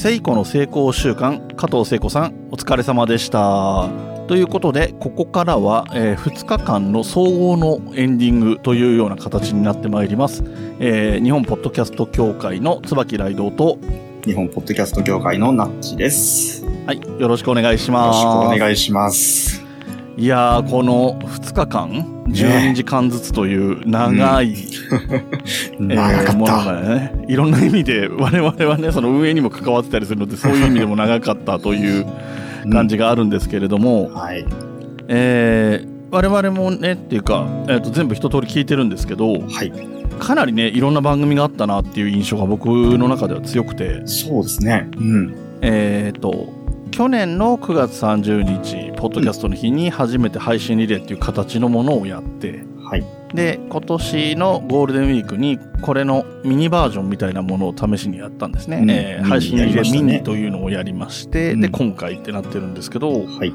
聖子の成功習慣加藤聖子さんお疲れ様でしたということでここからは、えー2日間の総合のエンディングというような形になってまいります、えー日本ポッドキャスト協会の椿雷道と日本ポッドキャスト協会のナッチです。よはいよろしくお願いしますろしくお願いします。いやーこの2日間12時間ずつという長い、長かものった。がね、いろんな意味で我々はね、その運営にも関わってたりするので、そういう意味でも長かったという感じがあるんですけれども、はい。えー我々もね、っていうか、えーと全部一通り聞いてるんですけど、はい。かなりね、いろんな番組があったなっていう印象が僕の中では強くて、そうですね。うん。えっ、と、去年の9月30日、ポッドキャストの日に初めて配信リレーっていう形のものをやって、はい。で今年のゴールデンウィークにこれのミニバージョンみたいなものを試しにやったんですね、うんえー配信リレーミニというのをやりまして、うんで今回ってなってるんですけどはい。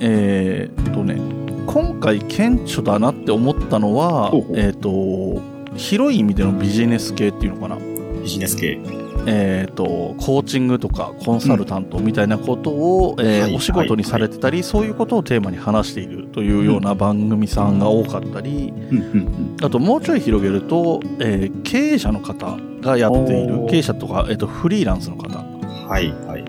えーっとね今回顕著だなって思ったのはえーっと広い意味でのビジネス系っていうのかなビジネス系。えー、とコーチングとかコンサルタントみたいなことを、えーはいお仕事にされてたり、そういうことをテーマに話しているというような番組さんが多かったり、うんうんあともうちょい広げると、えー経営者の方がやっている経営者とか、えー、とフリーランスの方、うん。はい。はい。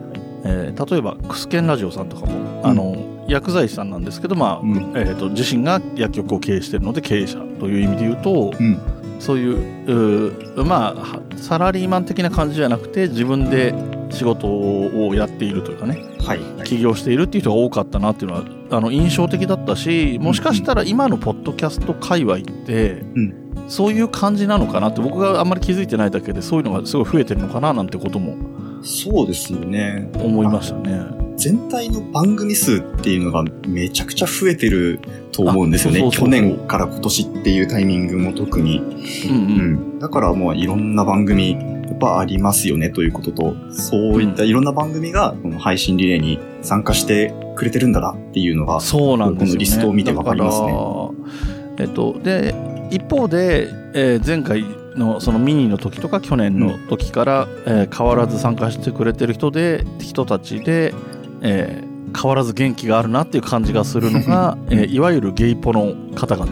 えー例えばクスケンラジオさんとかも、あの薬剤師さんなんですけど、まあうん。えー、と自身が薬局を経営しているので経営者という意味で言うと、うん。そういうまあはサラリーマン的な感じじゃなくて自分で仕事をやっているというかねはい。起業しているっていう人が多かったなっていうのはあの印象的だったしもしかしたら今のポッドキャスト界隈って、んそういう感じなのかなって僕があんまり気づいてないだけでそういうのがすごい増えてるのかななんてこともそうですよね。思いましたね。全体の番組数っていうのがめちゃくちゃ増えてると思うんですよね。あそうそうそう去年から今年っていうタイミングも特に。うんううんん。だからもういろんな番組、やっぱありますよねということと、そういったいろんな番組がこの配信リレーに参加してくれてるんだなっていうのが、そうなんですよね。このリストを見てわかりますねえっと、で、一方で、えー前回のそのミニの時とか去年の時から、えー変わらず参加してくれてる人で、人たちで、えー変わらず元気があるなっていう感じがするのが、えーいわゆるゲイポの方々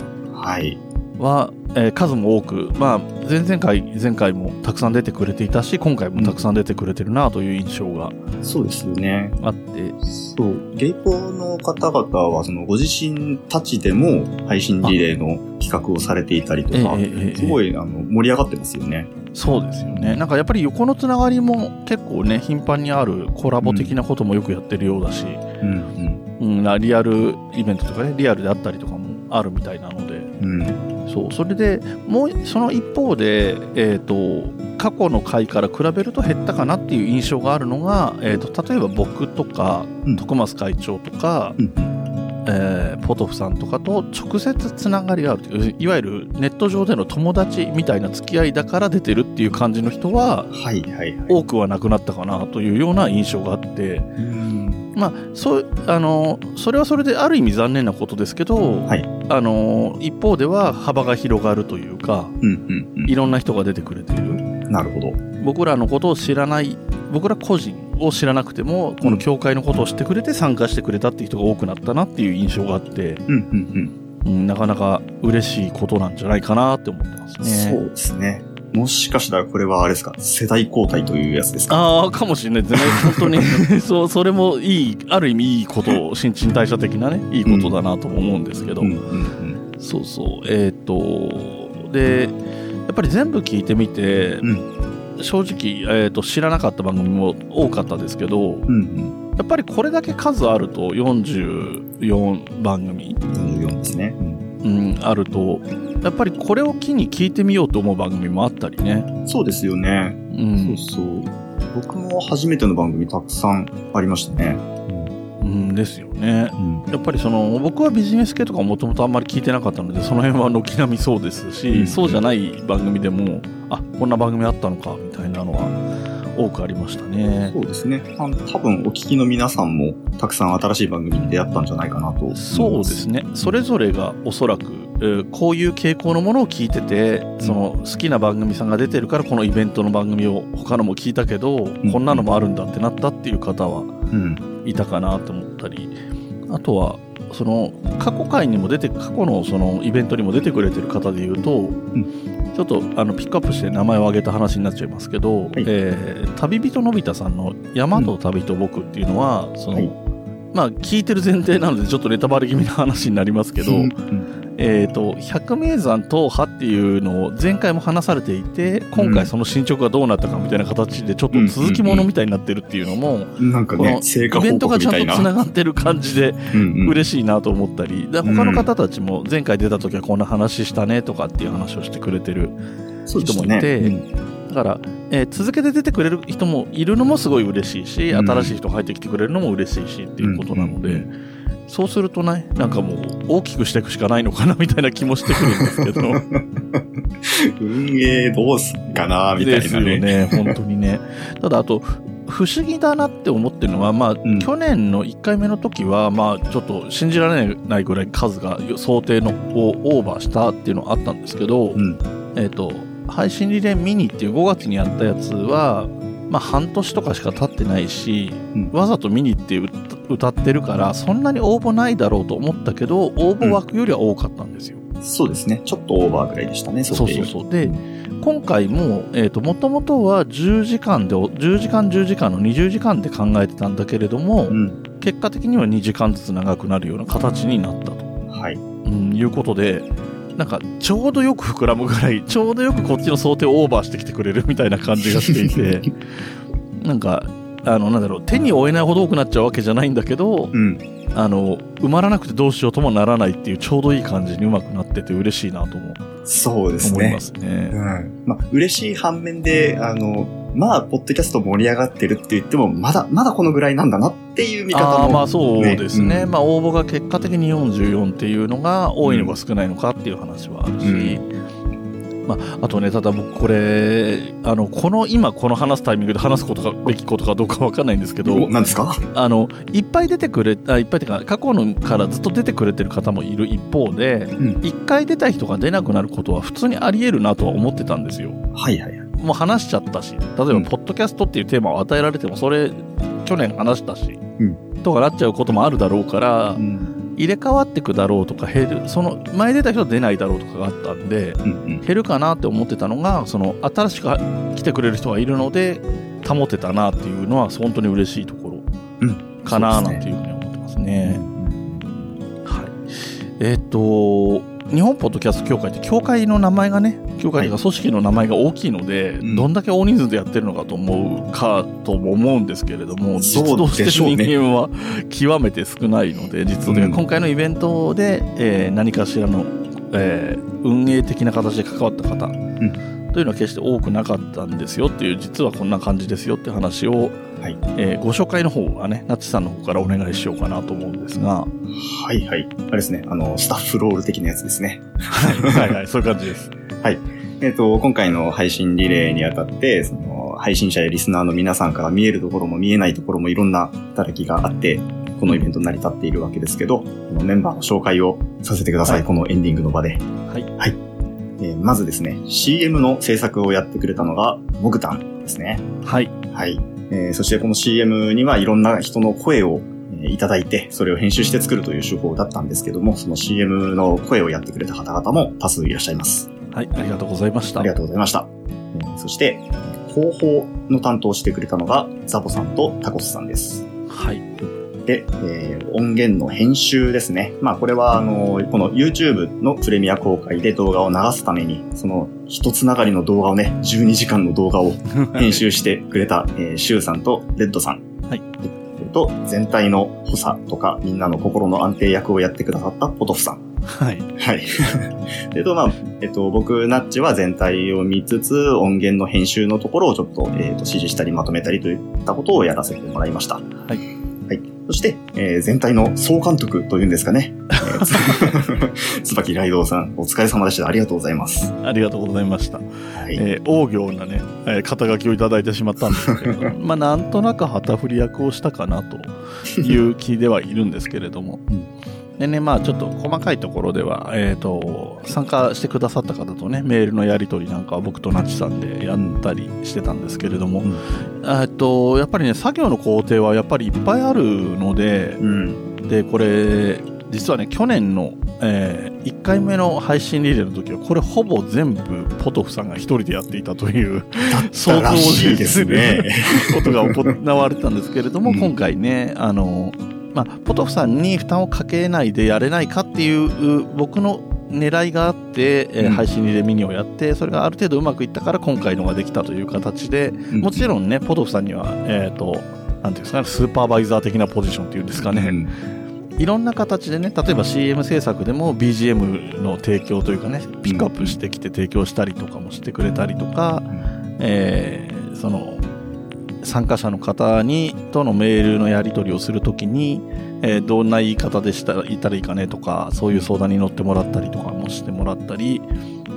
はえー数も多く、まあ、前々回、前回もたくさん出てくれていたし、今回もたくさん出てくれてるなという印象がそうですよね。あって、そう。ゲイポの方々は、そのご自身たちでも配信リレーの企画をされていたりとか、えーえーえーすごいあの盛り上がってますよね。そうですよね。なんかやっぱり横のつながりも結構ね、頻繁にあるコラボ的なこともよくやってるようだし、うんうんなリアルイベントとかね、リアルであったりとかもあるみたいなので、うん。うん。そう、それでもうその一方で、えっ、と、過去の回から比べると減ったかなっていう印象があるのが、えっ、と、例えば僕とか、うん徳増会長とか、うんえーポトフさんとかと直接つながりがあるといういわゆるネット上での友達みたいな付き合いだから出てるっていう感じの人ははいはいはい。多くはなくなったかなというような印象があって、うん。まあ、そうあのそれはそれである意味残念なことですけど、はいあの一方では幅が広がるというかうんうんいろんな人が出てくれているうん。なるほど。僕らのことを知らない僕ら個人を知らなくてもこの教会のことを知ってくれて参加してくれたっていう人が多くなったなっていう印象があって、うんうんうん、なかなか嬉しいことなんじゃないかなって思ってますうん。ね。そうですね。もしかしたらこれはあれですか世代交代というやつですか？ああ、かもしれないですね。本当に、そう、それもいい、ある意味いいこと、新陳代謝的なね、いいことだなとも思うんですけど、うんうんそうそう、えっ、と、で、やっぱり全部聞いてみて、うん正直、えー、と知らなかった番組も多かったですけど、うん。うんやっぱりこれだけ数あると、44番組、うん。44ですね。うん、あると、やっぱりこれを機に聞いてみようと思う番組もあったりね。そうですよね。うんそうそう。僕も初めての番組たくさんありましたね。うん、ですよね。うん。やっぱりその僕はビジネス系とかもともとあんまり聞いてなかったのでその辺は軒並みそうですし、うんそうじゃない番組でもあこんな番組あったのかみたいなのは多くありましたね。そうですね。あの多分お聞きの皆さんもたくさん新しい番組に出会ったんじゃないかなと。そうですねそれぞれがおそらく、えーこういう傾向のものを聞いててその好きな番組さんが出てるからこのイベントの番組を他のも聞いたけど、んこんなのもあるんだってなったっていう方はうん。いたかなと思ったりあとはその過去回にも出て過去のそのイベントにも出てくれてる方でいうと、ちょっとあのピックアップして名前を挙げた話になっちゃいますけど、い。えー旅人のび太さんの「山と旅と僕」っていうのは、そのはいまあ聞いてる前提なのでちょっとネタバレ気味な話になりますけど、うん。えー、と百名山踏破っていうのを前回も話されていて今うん回その進捗がどうなったかみたいな形でちょっと続きものみたいになってるっていうのも、なんかね、イベントがちゃんとつなみたいな。がってる感じで嬉しいなと思ったり、で他の方たちも前回出た時はこんな話したねとかっていう話をしてくれてる人もいてうんだから、えー続けて出てくれる人もいるのもすごい嬉しいし、うん。新しい人が入ってきてくれるのも嬉しいしっていうことなので、うんそうするとねなんかもう大きくしていくしかないのかなみたいな気もしてくるんですけど。運営どうすっかなみたですよいなね。ね本当にね。ただあと不思議だなって思ってるのは、まあん。去年の1回目の時は、まあ、ちょっと信じられないぐらい数が想定のをオーバーしたっていうのはあったんですけど、うん。えっ、と、配信リレーミニっていう5月にやったやつは、まあ半年とかしか経ってないし、うんわざとミニって歌歌ってるから、そんなに応募ないだろうと思ったけど、応募枠よりは多かったんですよ。そうですね。ちょっとオーバーぐらいでしたね、そうそうそう。で、今回も、えっ、と、もともとは10時間で、10時間10時間の20時間で考えてたんだけれども、うん。結果的には2時間ずつ長くなるような形になったと。はい。うん、いうことで、なんか、ちょうどよく膨らむぐらい、ちょうどよくこっちの想定をオーバーしてきてくれるみたいな感じがしていて、なんか、あの、なんだろう、手に負えないほど多くなっちゃうわけじゃないんだけど、うん。あの、埋まらなくてどうしようともならないっていう、ちょうどいい感じにうまくなってて嬉しいなともそうですね思いま。すね。うん。まあ、嬉しい反面で、あの、まあ、ポッドキャスト盛り上がってるって言っても、まだ、まだこのぐらいなんだなっていう見方も。ああまあそうですね、うんまあ応募が結果的に44っていうのが多いのか少ないのかっていう話はあるし、まあ、あとねただ僕これあのこの今この話すタイミングで話すことがべきことかどうかわかんないんですけどお何ですか？あのいっぱい出てくれあいっぱいっていうか過去のからずっと出てくれてる方もいる一方でうん。1回出た人が出なくなることは普通にありえるなとは思ってたんですよ。はいはいはい。もう話しちゃったし例えば、うんポッドキャストっていうテーマを与えられてもそれ去年話したし、うんとかなっちゃうこともあるだろうから、うん。入れ替わってくだろうとか減るその前出た人は出ないだろうとかがあったんでうんうん。減るかなって思ってたのがその新しく来てくれる人がいるので保てたなっていうのは本当に嬉しいところうんかななんていうふうに思ってますね。はい、えっ、と日本ポッドキャスト協会って協会の名前がね協会というか組織の名前が大きいので、うん。どんだけ大人数でやってるのかと思うかとも思うんですけれどもそう実動してる人間は極めて少ないので実動で、うん。今回のイベントで、えー何かしらの、えー運営的な形で関わった方、というのは決して多くなかったんですよっていう実はこんな感じですよっていう話を、はいえーご紹介の方はねなっちさんの方からお願いしようかなと思うんですがはいはい。あれですね。あの、スタッフロール的なやつですね。はいはい そういう感じです。えっ、と、今回の配信リレーにあたって、その、配信者やリスナーの皆さんから見えるところも見えないところもいろんな働きがあって、このイベントに成り立っているわけですけど、このメンバーの紹介をさせてください。はいこのエンディングの場で。はい。はい。えーまずですね、CM の制作をやってくれたのが、モグタンですね。はいはい。えーそしてこの CM にはいろんな人の声をえーいただいて、それを編集して作るという手法だったんですけども、その CM の声をやってくれた方々も多数いらっしゃいます。はいありがとうございました。ありがとうございました。えーそして、広報の担当をしてくれたのが、ザボさんとタコスさんです。はいで、えー音源の編集ですね。まあこれは、あの、この YouTube のプレミア公開で動画を流すために、その一つながりの動画をね、12時間の動画を 編集してくれた、えーシュウさんとレッドさん。はい。と、全体の補佐とか、みんなの心の安定役をやってくださったポトフさん。はいはい。えっと、まあ、えっと、僕、ナッチは全体を見つつ、音源の編集のところをちょっと、えっと、指示したりまとめたりといったことをやらせてもらいました。はいはい。そして、えー全体の総監督というんですかね。えーつ 椿ライドウさん、お疲れ様でした。ありがとうございます。ありがとうございました。はい。えー、大行なね、えー肩書きをいただいてしまったんですけれども、まあなんとなく旗振り役をしたかなという気ではいるんですけれども、でね、まあちょっと細かいところでは、えっ、ー、と、参加してくださった方とね、メールのやり取りなんかは僕とナチさんでやったりしてたんですけれども、うん、えっと、やっぱりね、作業の工程はやっぱりいっぱいあるので、うん、で、これ、実はね、去年の、えー、1回目の配信リレーの時は、これほぼ全部ポトフさんが一人でやっていたという、想像ですね。ことが行われたんですけれども、うん、今回ね、あの、まあ、ポトフさんに負担をかけないでやれないかっていう僕の狙いがあって、えー、配信リレーミニをやって、それがある程度うまくいったから今回のができたという形で、もちろんね、ポトフさんには、えっ、ー、と、なんていうんですかね、スーパーバイザー的なポジションっていうんですかね、うん、いろんな形でね、例えば CM 制作でも BGM の提供というかね、ピックアップしてきて提供したりとかもしてくれたりとか、えー、その、参加者の方にとのメールのやり取りをするときに、えー、どんな言い方でしたら言ったらいいかねとかそういう相談に乗ってもらったりとかもしてもらったり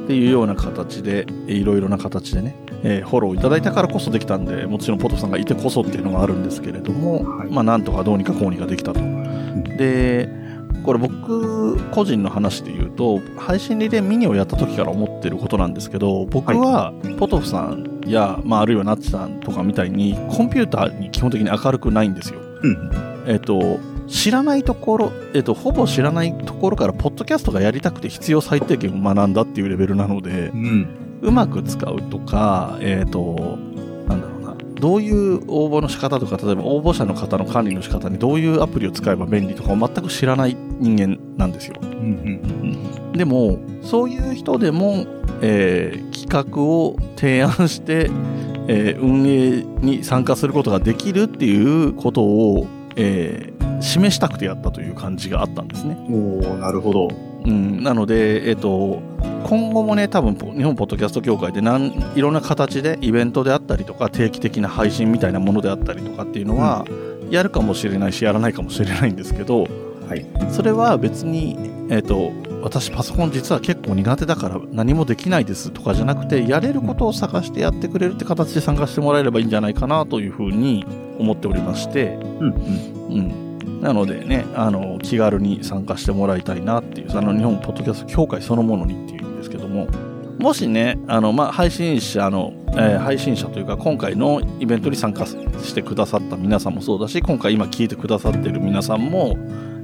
っていうような形でいろいろな形でね、えー、フォローいただいたからこそできたんでもちろんポトさんがいてこそっていうのがあるんですけれども、はい、まあなんとかどうにかこうにかできたと。でこれ僕個人の話で言うと配信リレーミニをやった時から思ってることなんですけど僕はポトフさんや、まあ、あるいはナッチさんとかみたいにコンピューターに基本的に明るくないんですよ。うん、えっ、と知らないところ、えっ、と、ほぼ知らないところから、ポッドキャストがやりたくて必要最低限を学んだっていうレベルなので、うん、うまく使うとか、えっ、と、なんだろうな、どういう応募の仕方とか、例えば応募者の方の管理の仕方にどういうアプリを使えば便利とかを全く知らない人間なんですよ。うんうんうん、でも、そういう人でも、えー、企画を提案して、えー、運営に参加することができるっていうことを、えー、示したくてやったという感じがあったんですね。おなるほど。うん、なので、えっ、ー、と、今後もね、多分日本ポッドキャスト協会でなんいろんな形でイベントであったりとか定期的な配信みたいなものであったりとかっていうのは、うん、やるかもしれないしやらないかもしれないんですけど、はい、それは別に、えっ、ー、と、私パソコン実は結構苦手だから何もできないですとかじゃなくて、やれることを探してやってくれるって形で参加してもらえればいいんじゃないかなというふうに思っておりまして、うん、うん。なのでね、あの、気軽に参加してもらいたいなっていう、あの、日本ポッドキャスト協会そのものにっていうんですけども、もしね、あの、まあ、配信者の、えー、配信者というか、今回のイベントに参加してくださった皆さんもそうだし、今回今聞いてくださっている皆さんも、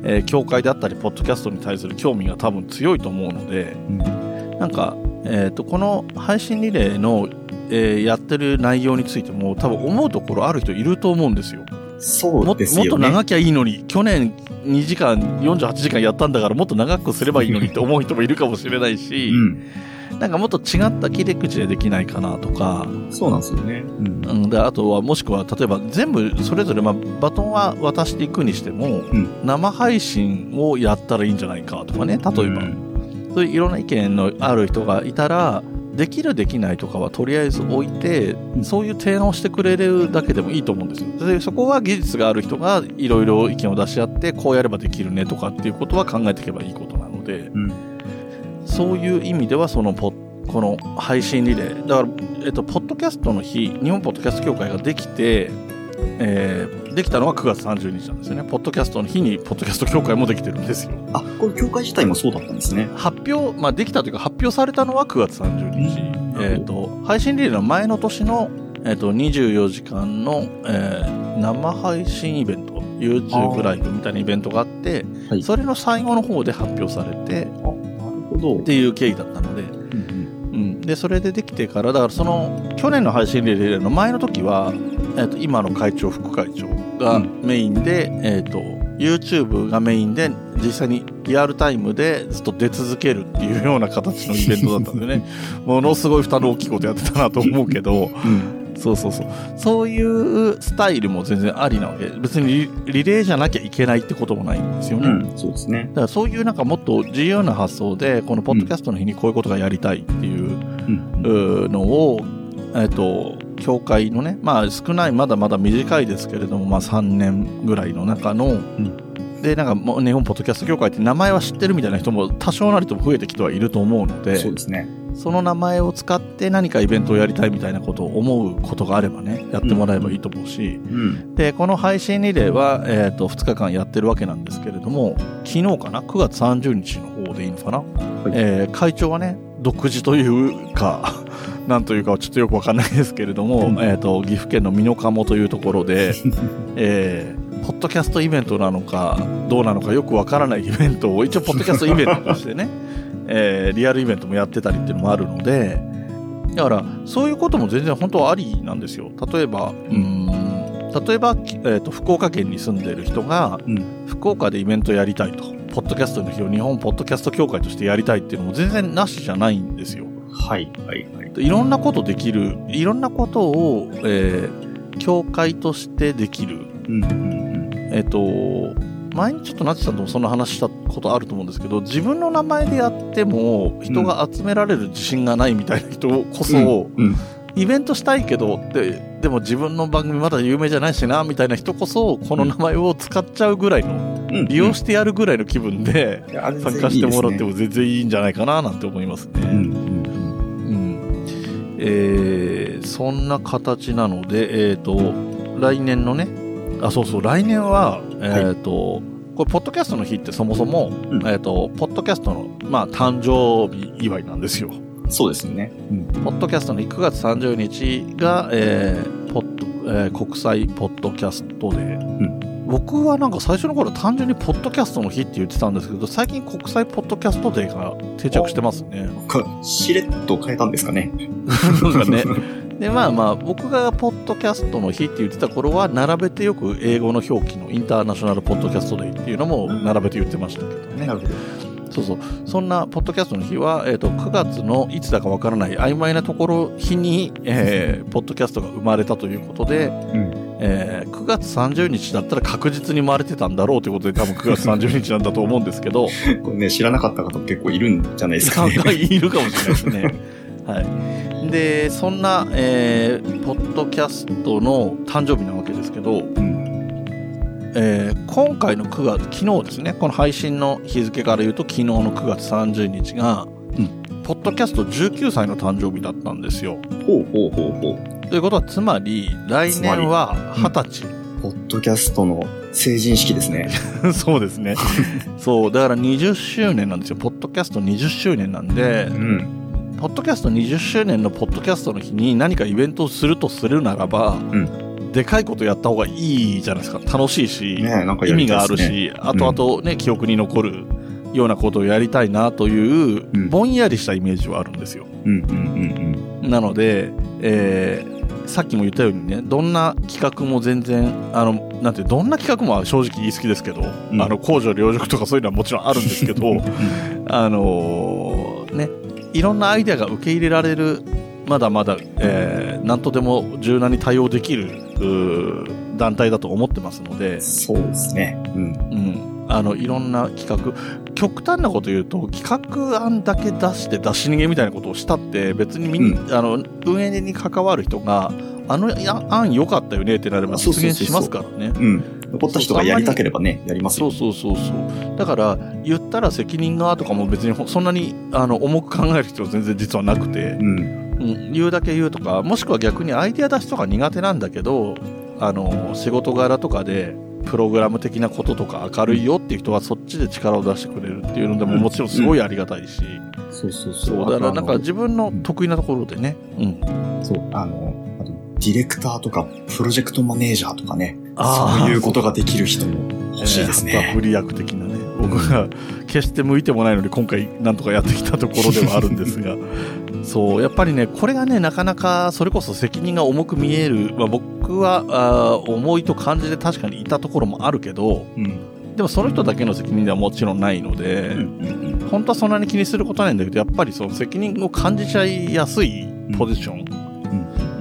えー、教会であったり、ポッドキャストに対する興味が多分強いと思うので、うん、なんか、えっ、ー、と、この配信リレーの、えー、やってる内容についても多分思うところある人いると思うんですよ。そうですよ、ね、もっと長きゃいいのに、去年2時間、48時間やったんだからもっと長くすればいいのにって思う人もいるかもしれないし、うんなんかもっと違った切り口でできないかなとか。そうなんですよね。うん。で、あとは、もしくは、例えば全部それぞれ、まあ、バトンは渡していくにしても、うん、生配信をやったらいいんじゃないかとかね、例えば。うん、そういういろんな意見のある人がいたら、できるできないとかはとりあえず置いて、そういう提案をしてくれるだけでもいいと思うんですよ。でそこは技術がある人がいろいろ意見を出し合って、こうやればできるねとかっていうことは考えていけばいいことなので、うんそういう意味ではそのポこの配信リレー。だから、えっと、ポッドキャストの日日本ポッドキャスト協会ができて、えー、できたのは9月30日なんですよね。ポッドキャストの日にポッドキャスト協会もできてるんですよ。あこれ協会自体もそうだったんですね。発表、まあ、できたというか発表されたのは9月30日、えーと、配信リレーの前の年の、えーと、24時間の、えー、生配信イベント YouTube ライブみたいなイベントがあって、はい、それの最後の方で発表されてっていう経緯だったので、うん、うん、でそれでできてからだからその去年の配信リレーの前の時は、えーと、今の会長副会長がメインで、うん、えーと、YouTube がメインで実際にリアルタイムでずっと出続けるっていうような形のイベントだったんでね。ものすごい負担の大きいことやってたなと思うけど、うんそうそうそう。そういうスタイルも全然ありなわけ別にリレーじゃなきゃいけないってこともないんですよね。うん、そうですね。だからそういうなんかもっと自由な発想で、このポッドキャストの日にこういうことがやりたいっていうのを、えっと、教会のね、まあ少ない、まだまだ短いですけれども、まあ3年ぐらいの中の、うんで、なんかもう日本ポッドキャスト協会って名前は知ってるみたいな人も多少なりとも増えてきてはいると思うので、そうですね。その名前を使って何かイベントをやりたいみたいなことを思うことがあればね、やってもらえばいいと思うし、うん。で、この配信リレーは、えっ、と、2日間やってるわけなんですけれども、昨日かな ?9 月30日の方でいいのかな、えー会長はね、独自というか、なんというかはちょっとよくわかんないですけれども、うんえっ、と、岐阜県の美濃加茂というところで、えーポッドキャストイベントなのか、どうなのかよくわからないイベントを、一応、ポッドキャストイベントとしてね、えーリアルイベントもやってたりっていうのもあるので、だから、そういうことも全然本当はありなんですよ。例えば、うーん、例えば、えっ、と、福岡県に住んでる人が、うん。福岡でイベントやりたいと、ポッドキャストの日を日本ポッドキャスト協会としてやりたいっていうのも全然なしじゃないんですよ。はい、はい、はい。いろんなことできる、いろんなことを、えー協会としてできる。うん、うん、えっ、と、前にちょっとなってさんともそんな話したことあると思うんですけど、自分の名前でやっても人が集められる自信がないみたいな人こそ、うん。うん。イベントしたいけどって、でも自分の番組まだ有名じゃないしな、みたいな人こそ、この名前を使っちゃうぐらいの、うん。利用してやるぐらいの気分で参加してもらって。も全然いいんじゃないかな、なんて思いますね。えー、そんな形なので、えっ、と、来年のね、あ、そうそう、来年は、えっ、と、これ、ポッドキャストの日ってそもそも、うんえっ、と、ポッドキャストの、まあ、誕生日祝いなんですよ。うん。そうですよね。うん。ポッドキャストの9月30日が、えーポッドえー国際ポッドキャストデー、僕はなんか最初の頃単純にポッドキャストの日って言ってたんですけど、最近国際ポッドキャストデーが定着してますね。こしれっと変えたんですかね。なんかね。で、まあまあ、僕がポッドキャストの日って言ってた頃は、並べてよく英語の表記のインターナショナルポッドキャストデーっていうのも並べて言ってましたけどね。なるほど。そうそう。そんなポッドキャストの日は、えっ、と、9月のいつだかわからない曖昧なところ日に、えーポッドキャストが生まれたということで、うん。えー9月30日だったら確実に生まれてたんだろうということで多分9月30日なんだと思うんですけど、これね、知らなかった方結構いるんじゃないですかね。いるかもしれないですね。はい。で、そんな、えーポッドキャストの誕生日なわけですけど、うん。えー今回の9月、昨日ですね、この配信の日付から言うと昨日の9月30日が、うポッドキャスト19歳の誕生日だったんですよ。ほうほうほうほう。ということは、つまり、来年は20歳。ポッドキャストの成人式ですね。そうですね。そう、だから20周年なんですよ。ポッドキャスト20周年なんでう、ん。ポッドキャスト20周年のポッドキャストの日に何かイベントをするとするならば、うんでかいことやった方がいいじゃないですか。楽しいし、ねなんか意味があるですね。し、後々ね、記憶に残るようなことをやりたいなという、うんぼんやりしたイメージはあるんですよ。うんうんうんなので、えーさっきも言ったようにね、どんな企画も全然、あの、なんて、どんな企画も正直言い過ぎですけど、うんあの、公序良俗とかそういうのはもちろんあるんですけど、うん。あのーね、いろんなアイデアが受け入れられる、まだまだ、えー、なんとでも柔軟に対応できる、団体だと思ってますので、そうですね。うん。うん。あの、いろんな企画、極端なこと言うと、企画案だけ出して出し逃げみたいなことをしたって、別にみん、うあの、運営に関わる人が、あのや案良かったよねってなれば実現しますからね。うん。残った人がやりたければね、やりますよそう。そうそうそう。だから、言ったら責任がとかも別にほそんなにあの重く考える必要全然実はなくて、うん。うん、言うだけ言うとか、もしくは逆にアイデア出しとか苦手なんだけど、あの、仕事柄とかで、プログラム的なこととか明るいよっていう人はそっちで力を出してくれるっていうのでもうんもちろんすごいありがたいし、そうそうそ、そうう。だからなんか自分の得意なところでね、うん。そう、あの、あと、ディレクターとか、プロジェクトマネージャーとかね、そういうことができる人も欲しいですね。えー旗振り役的なね。僕が決して向いてもないので今回なんとかやってきたところではあるんですが、そう、やっぱりね、これがね、なかなかそれこそ責任が重く見える、まあ、僕はあー重いと感じて確かにいたところもあるけど、うん。でもその人だけの責任ではもちろんないので、本当はそんなに気にすることはないんだけど、やっぱりその責任を感じちゃいやすいポジションうん。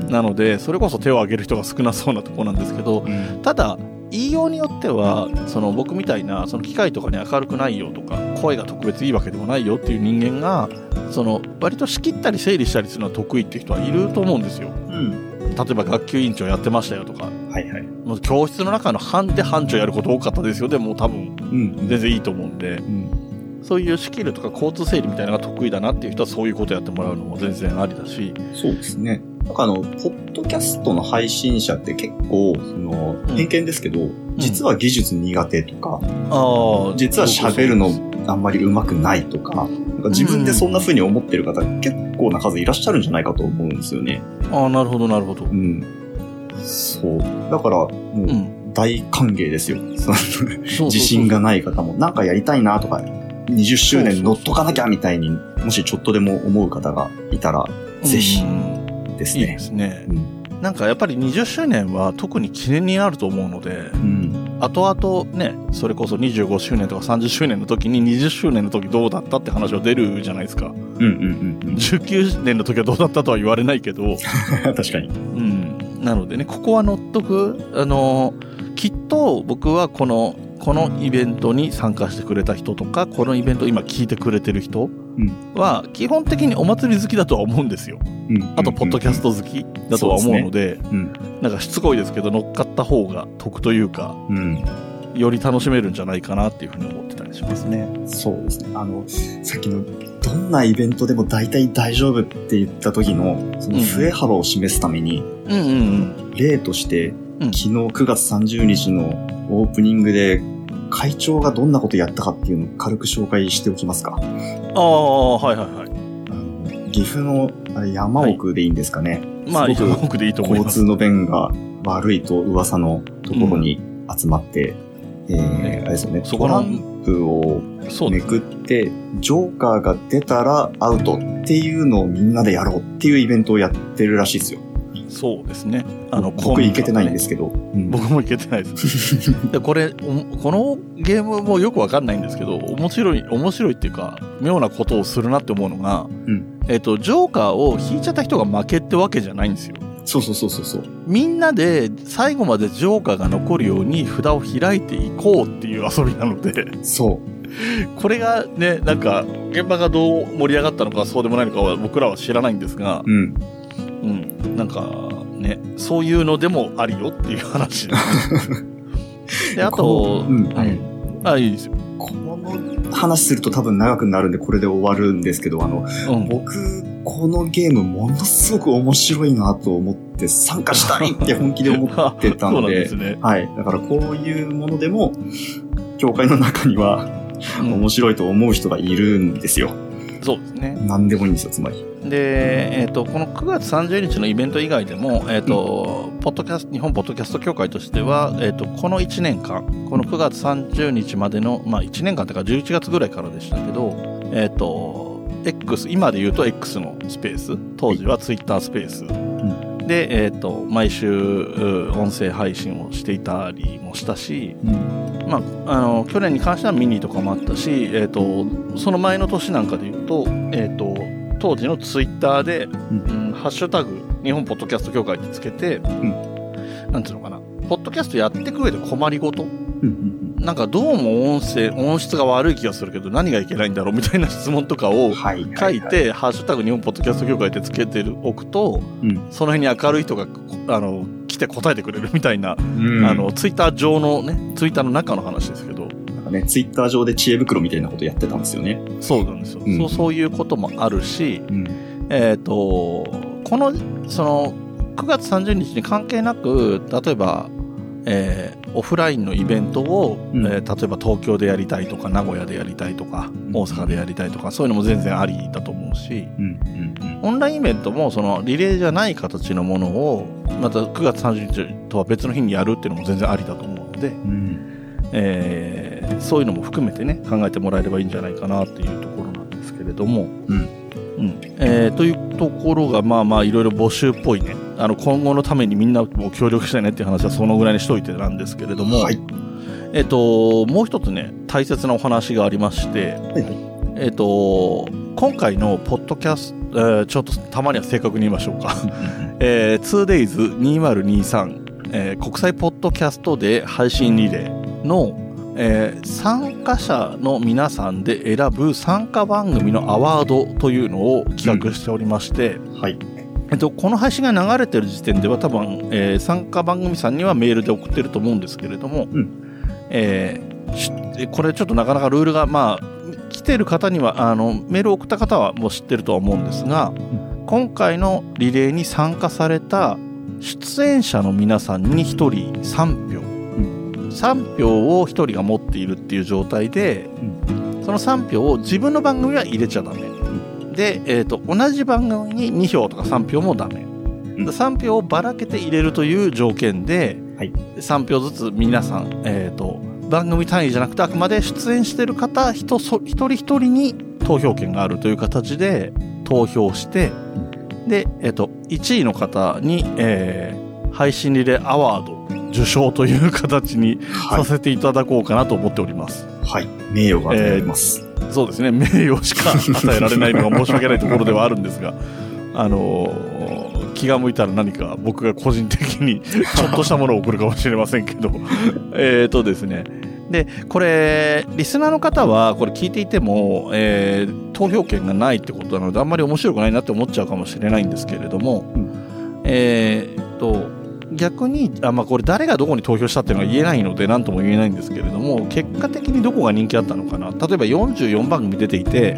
なので、それこそ手を挙げる人が少なそうなところなんですけど、うん。ただ、言いようによっては、その僕みたいな、その機械とかに明るくないよとか、声が特別いいわけでもないよっていう人間が、その割と仕切ったり整理したりするのは得意っていう人はいると思うんですよ。うん。例えば学級委員長やってましたよとか、はいはい。もう教室の中の班で班長やること多かったですよ。でも多分うん。全然いいと思うんで、うん。そういうスキルとか交通整理みたいなのが得意だなっていう人はそういうことやってもらうのも全然ありだし。そうですね。なんかあの、ポッドキャストの配信者って結構、その、偏見ですけど、うん、実は技術苦手とか、ああ、実は喋るのあんまり上手くないとか、なんか自分でそんな風に思ってる方、結構な数いらっしゃるんじゃないかと思うんですよね。ああ、なるほど、なるほど。うん。そう。だから、もう、大歓迎ですよ。自信がない方も、なんかやりたいなとか、20周年乗っとかなきゃみたいに、もしちょっとでも思う方がいたら、ぜひ、ですね。いいですね。うん、なんかやっぱり20周年は特に記念になると思うので、うん、後々ね、それこそ25周年とか30周年の時に20周年の時どうだったって話は出るじゃないですか。うんうんうんうん、19年の時はどうだったとは言われないけど。確かに。うん。なのでね、ここは乗っとく。あの、きっと僕はこのこのイベントに参加してくれた人とか、このイベント今聞いてくれてる人は、基本的にお祭り好きだとは思うんですよ。うん、あと、ポッドキャスト好きだとは思うので、でね。うん、なんかしつこいですけど、乗っかった方が得というか、うん、より楽しめるんじゃないかなっていうふうに思ってたりしますね。そうですね。あの、さっきの、どんなイベントでも大体大丈夫って言った時の、その増え幅を示すために、例として、昨日9月30日のオープニングで会長がどんなことやったかっていうのを軽く紹介しておきますか。ああ、はいはいはい。岐阜の山奥でいいんですかね。はい、まあ、山奥でいいと思います。交通の便が悪いと噂のところに集まって、うん、えー、あれですよね、トランプをめくって、ジョーカーが出たらアウトっていうのをみんなでやろうっていうイベントをやってるらしいですよ。そうですね。あの、僕行けてないんですけど。うん、僕も行けてないです。でこれ、このゲームもよくわかんないんですけど、面白い、面白いっていうか、妙なことをするなって思うのが、うん、えっ、と、ジョーカーを引いちゃった人が負けってわけじゃないんですよ。そうそうそうそうみんなで最後までジョーカーが残るように札を開いていこうっていう遊びなので。そう。これがね、なんか、現場がどう盛り上がったのかそうでもないのかは僕らは知らないんですが、うん。うん。なんか、ね、そういうのでもありよっていう話。で、あと、うん、はい。あ、いいですよ。この話すると多分長くなるんでこれで終わるんですけど、あの、うん、僕、このゲームものすごく面白いなと思って参加したいって本気で思ってたんで、ね、はい。だからこういうものでも、教会の中には面白いと思う人がいるんですよ。そうですね。何でもいいんですよ、つまり。で、えーと、この9月30日のイベント以外でも、えーと、うん、ポッドキャス日本ポッドキャスト協会としては、えーと、この1年間、この9月30日までの、まあ、1年間というか11月ぐらいからでしたけど、えっ、ー、と、X、今で言うと X のスペース、当時は Twitter スペース、うん、で、えっ、ー、と、毎週音声配信をしていたりもしたし、うん、まあ、あの、去年に関してはミニとかもあったし、えっ、ー、と、その前の年なんかで言うと、えっ、と、当時のツイッターで、うん、ハッシュタグ、日本ポッドキャスト協会ってつけて、うん、なんていうのかな、ポッドキャストやっていく上で困りごと、なんかどうも音声、音質が悪い気がするけど何がいけないんだろうみたいな質問とかを書いて、ハッシュタグ日本ポッドキャスト協会ってつけておくと、うん、その辺に明るい人が、あの、来て答えてくれるみたいな、うん、あの、ツイッター上のね、ツイッターの中の話ですけど、ね、ツイッター上で知恵袋みたいなことやってたんですよね。そうなんですよ。うん、そうそういうこともあるし、うん、えっ、ー、と、この、その、9月30日に関係なく、例えば、えー、オフラインのイベントを、うん、えー、例えば東京でやりたいとか、名古屋でやりたいとか、大阪でやりたいとか、そういうのも全然ありだと思うし、うんうんうん、オンラインイベントも、その、リレーじゃない形のものを、また9月30日とは別の日にやるっていうのも全然ありだと思うので、うん。えー、そういうのも含めてね考えてもらえればいいんじゃないかなっていうところなんですけれども、うん。うん。えー、というところがまあまあいろいろ募集っぽいねあの今後のためにみんなも協力したいねっていう話はそのぐらいにしといてなんですけれども、はい、えともう一つね大切なお話がありまして、はい、えと今回のポッドキャスト、えー、ちょっとたまには正確に言いましょうか、えー、2days2023、えー、国際ポッドキャストで配信リレーの、えー、参加者の皆さんで選ぶ参加番組のアワードというのを企画しておりまして、うん、はいえっと、この配信が流れてる時点では多分、えー、参加番組さんにはメールで送ってると思うんですけれども、うん、えー、これちょっとなかなかルールがまあ来てる方には、あの、メールを送った方はもう知ってるとは思うんですが、うん、今回のリレーに参加された出演者の皆さんに1人3票。うん、3票を1人が持っているっていう状態で、うん、その3票を自分の番組は入れちゃダメ。で、えっ、ー、と、同じ番組に2票とか3票もダメ。3票をばらけて入れるという条件で、はい、3票ずつ皆さん、えっ、ー、と、番組単位じゃなくてあくまで出演してる方一一人一人に投票権があるという形で投票して、で、えっ、ー、と、1位の方に、えー、配信リレーアワード受賞という形にさせていただこうかなと思っております。はい。名誉が与えられます、えー、そうですね。名誉しか与えられないのが申し訳ないところではあるんですが、あのー気が向いたら何か僕が個人的に ちょっとしたものを送るかもしれませんけど えっとですね。で、これ、リスナーの方は、これ聞いていても、えー、投票権がないってことなので、あんまり面白くないなって思っちゃうかもしれないんですけれども、うん、えー、っと、逆に、あまあ、これ誰がどこに投票したっていうのは言えないので何とも言えないんですけれども結果的にどこが人気あったのかな。例えば44番組出ていて、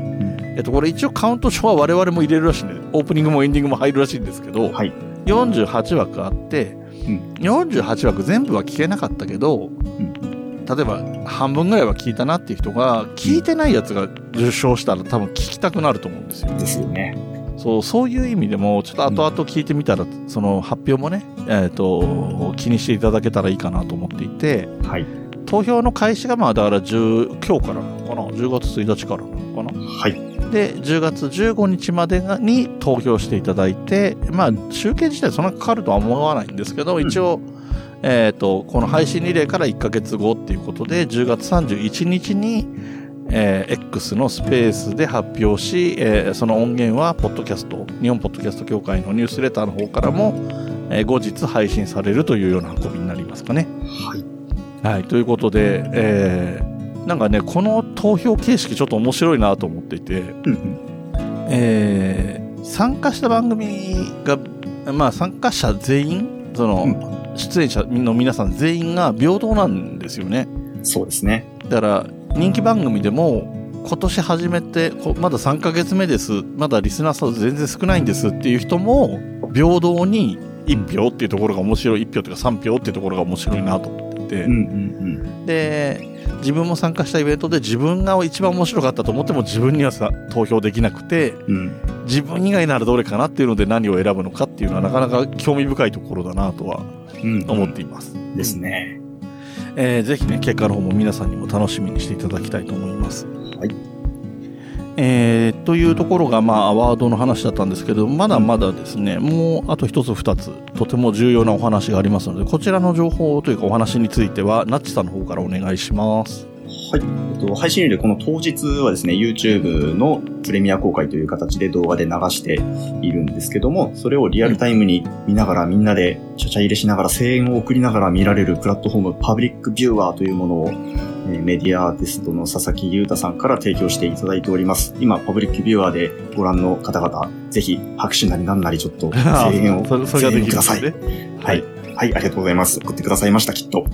えっと、これ一応カウント書は我々も入れるらしいんで、オープニングもエンディングも入るらしいんですけど、はい、48枠あって、うん、48枠全部は聞けなかったけど、うん、例えば半分ぐらいは聞いたなっていう人が、聞いてないやつが受賞したら多分聞きたくなると思うんですよ。ですよね。そう、そういう意味でも、ちょっと後々聞いてみたら、うん、その発表もね、えっ、ー、と、気にしていただけたらいいかなと思っていて、はい。投票の開始がまあだから10今日からなのかな？10月1日からなのかな？はい。で、10月15日までに投票していただいて、まあ、集計自体そんなかかるとは思わないんですけど、一応、えっ、と、この配信リレーから1ヶ月後っていうことで、10月31日に、えー、X のスペースで発表し、えー、その音源は、ポッドキャスト、日本ポッドキャスト協会のニュースレターの方からも、えー、後日配信されるというような運びになりますかね。はい。はい、ということで、えー、なんかね、この投票形式ちょっと面白いなと思っていて、うんえー、参加した番組が、まあ参加者全員、その、うん、出演者の皆さん全員が平等なんですよね。そうですね。だから、人気番組でも、今年始めて、まだ3ヶ月目です。まだリスナー数全然少ないんですっていう人も、平等に1票っていうところが面白い、1票というか3票っていうところが面白いなと思ってて、うんうんうん、で、自分も参加したイベントで自分が一番面白かったと思っても自分にはさ投票できなくて、うん、自分以外ならどれかなっていうので何を選ぶのかっていうのはなかなか興味深いところだなとは思っています。うん、ですね。えー、ぜひね、結果の方も皆さんにも楽しみにしていただきたいと思います。はい。えー、というところが、まあ、アワードの話だったんですけど、まだまだですね、もうあと一つ二つ、とても重要なお話がありますので、こちらの情報というかお話については、ナッチさんの方からお願いします。はい。えっと、配信でこの当日はですね、YouTube のプレミア公開という形で動画で流しているんですけども、それをリアルタイムに見ながらみんなでちゃちゃ入れしながら声援を送りながら見られるプラットフォームパブリックビューワーというものをメディアアーティストの佐々木優太さんから提供していただいております。今、パブリックビューアーでご覧の方々、ぜひ拍手なりなんなりちょっと声援を、声援ください。はい。はい、ありがとうございます。送ってくださいました、きっと。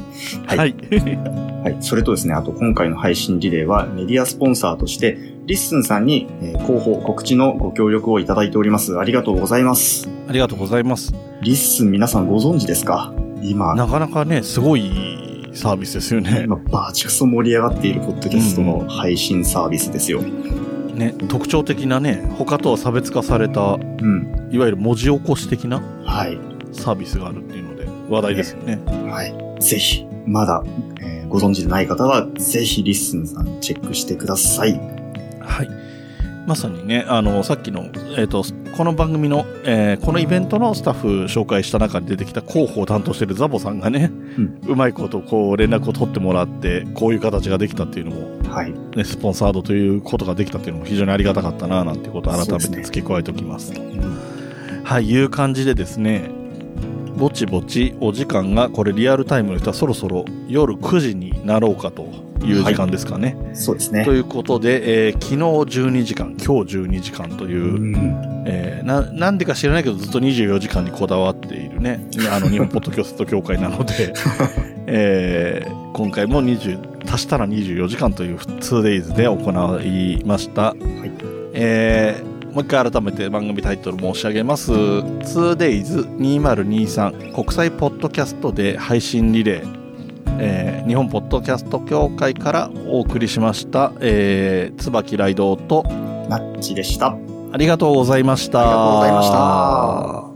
はい。はい、はい。それとですね、あと今回の配信リレーはメディアスポンサーとして、LISTEN さんに、えー、広報、告知のご協力をいただいております。ありがとうございます。ありがとうございます。 LISTEN 皆さんご存知ですか？今。なかなかね、すごいサービスですよね。今、バチクソ盛り上がっているポッドキャストの配信サービスですよ。ね、特徴的なね、他とは差別化された、うん、いわゆる文字起こし的な、はい、サービスがあるっていう話題ですよね。ねはい。ぜひ、まだ、えー、ご存知でない方は、ぜひ LISTEN さんチェックしてください。はい。まさにね、あの、さっきの、えっ、ー、と、この番組の、えー、このイベントのスタッフ紹介した中に出てきた広報を担当しているザボさんがね、うん、うまいことこう連絡を取ってもらって、こういう形ができたっていうのも、はい。ね、スポンサードということができたっていうのも非常にありがたかったな、なんてことを改めて付け加えておきますと。すね、はい、いう感じでですね、ぼちぼちお時間がこれリアルタイムの人はそろそろ夜9時になろうかという時間ですかね。はい、そうですね。ということで、えー、昨日12時間、今日12時間という、うえー、な、なんでか知らないけどずっと24時間にこだわっているね、あの、日本 ポッドキャスト協会なので、えー、今回も20、足したら24時間という 2days で行いました。はい。えー、もう一回改めて番組タイトル申し上げます。2days2023 国際ポッドキャストで配信リレー。えー、日本ポッドキャスト協会からお送りしました、えー、椿雷道とナッチでした。ありがとうございました。ありがとうございました。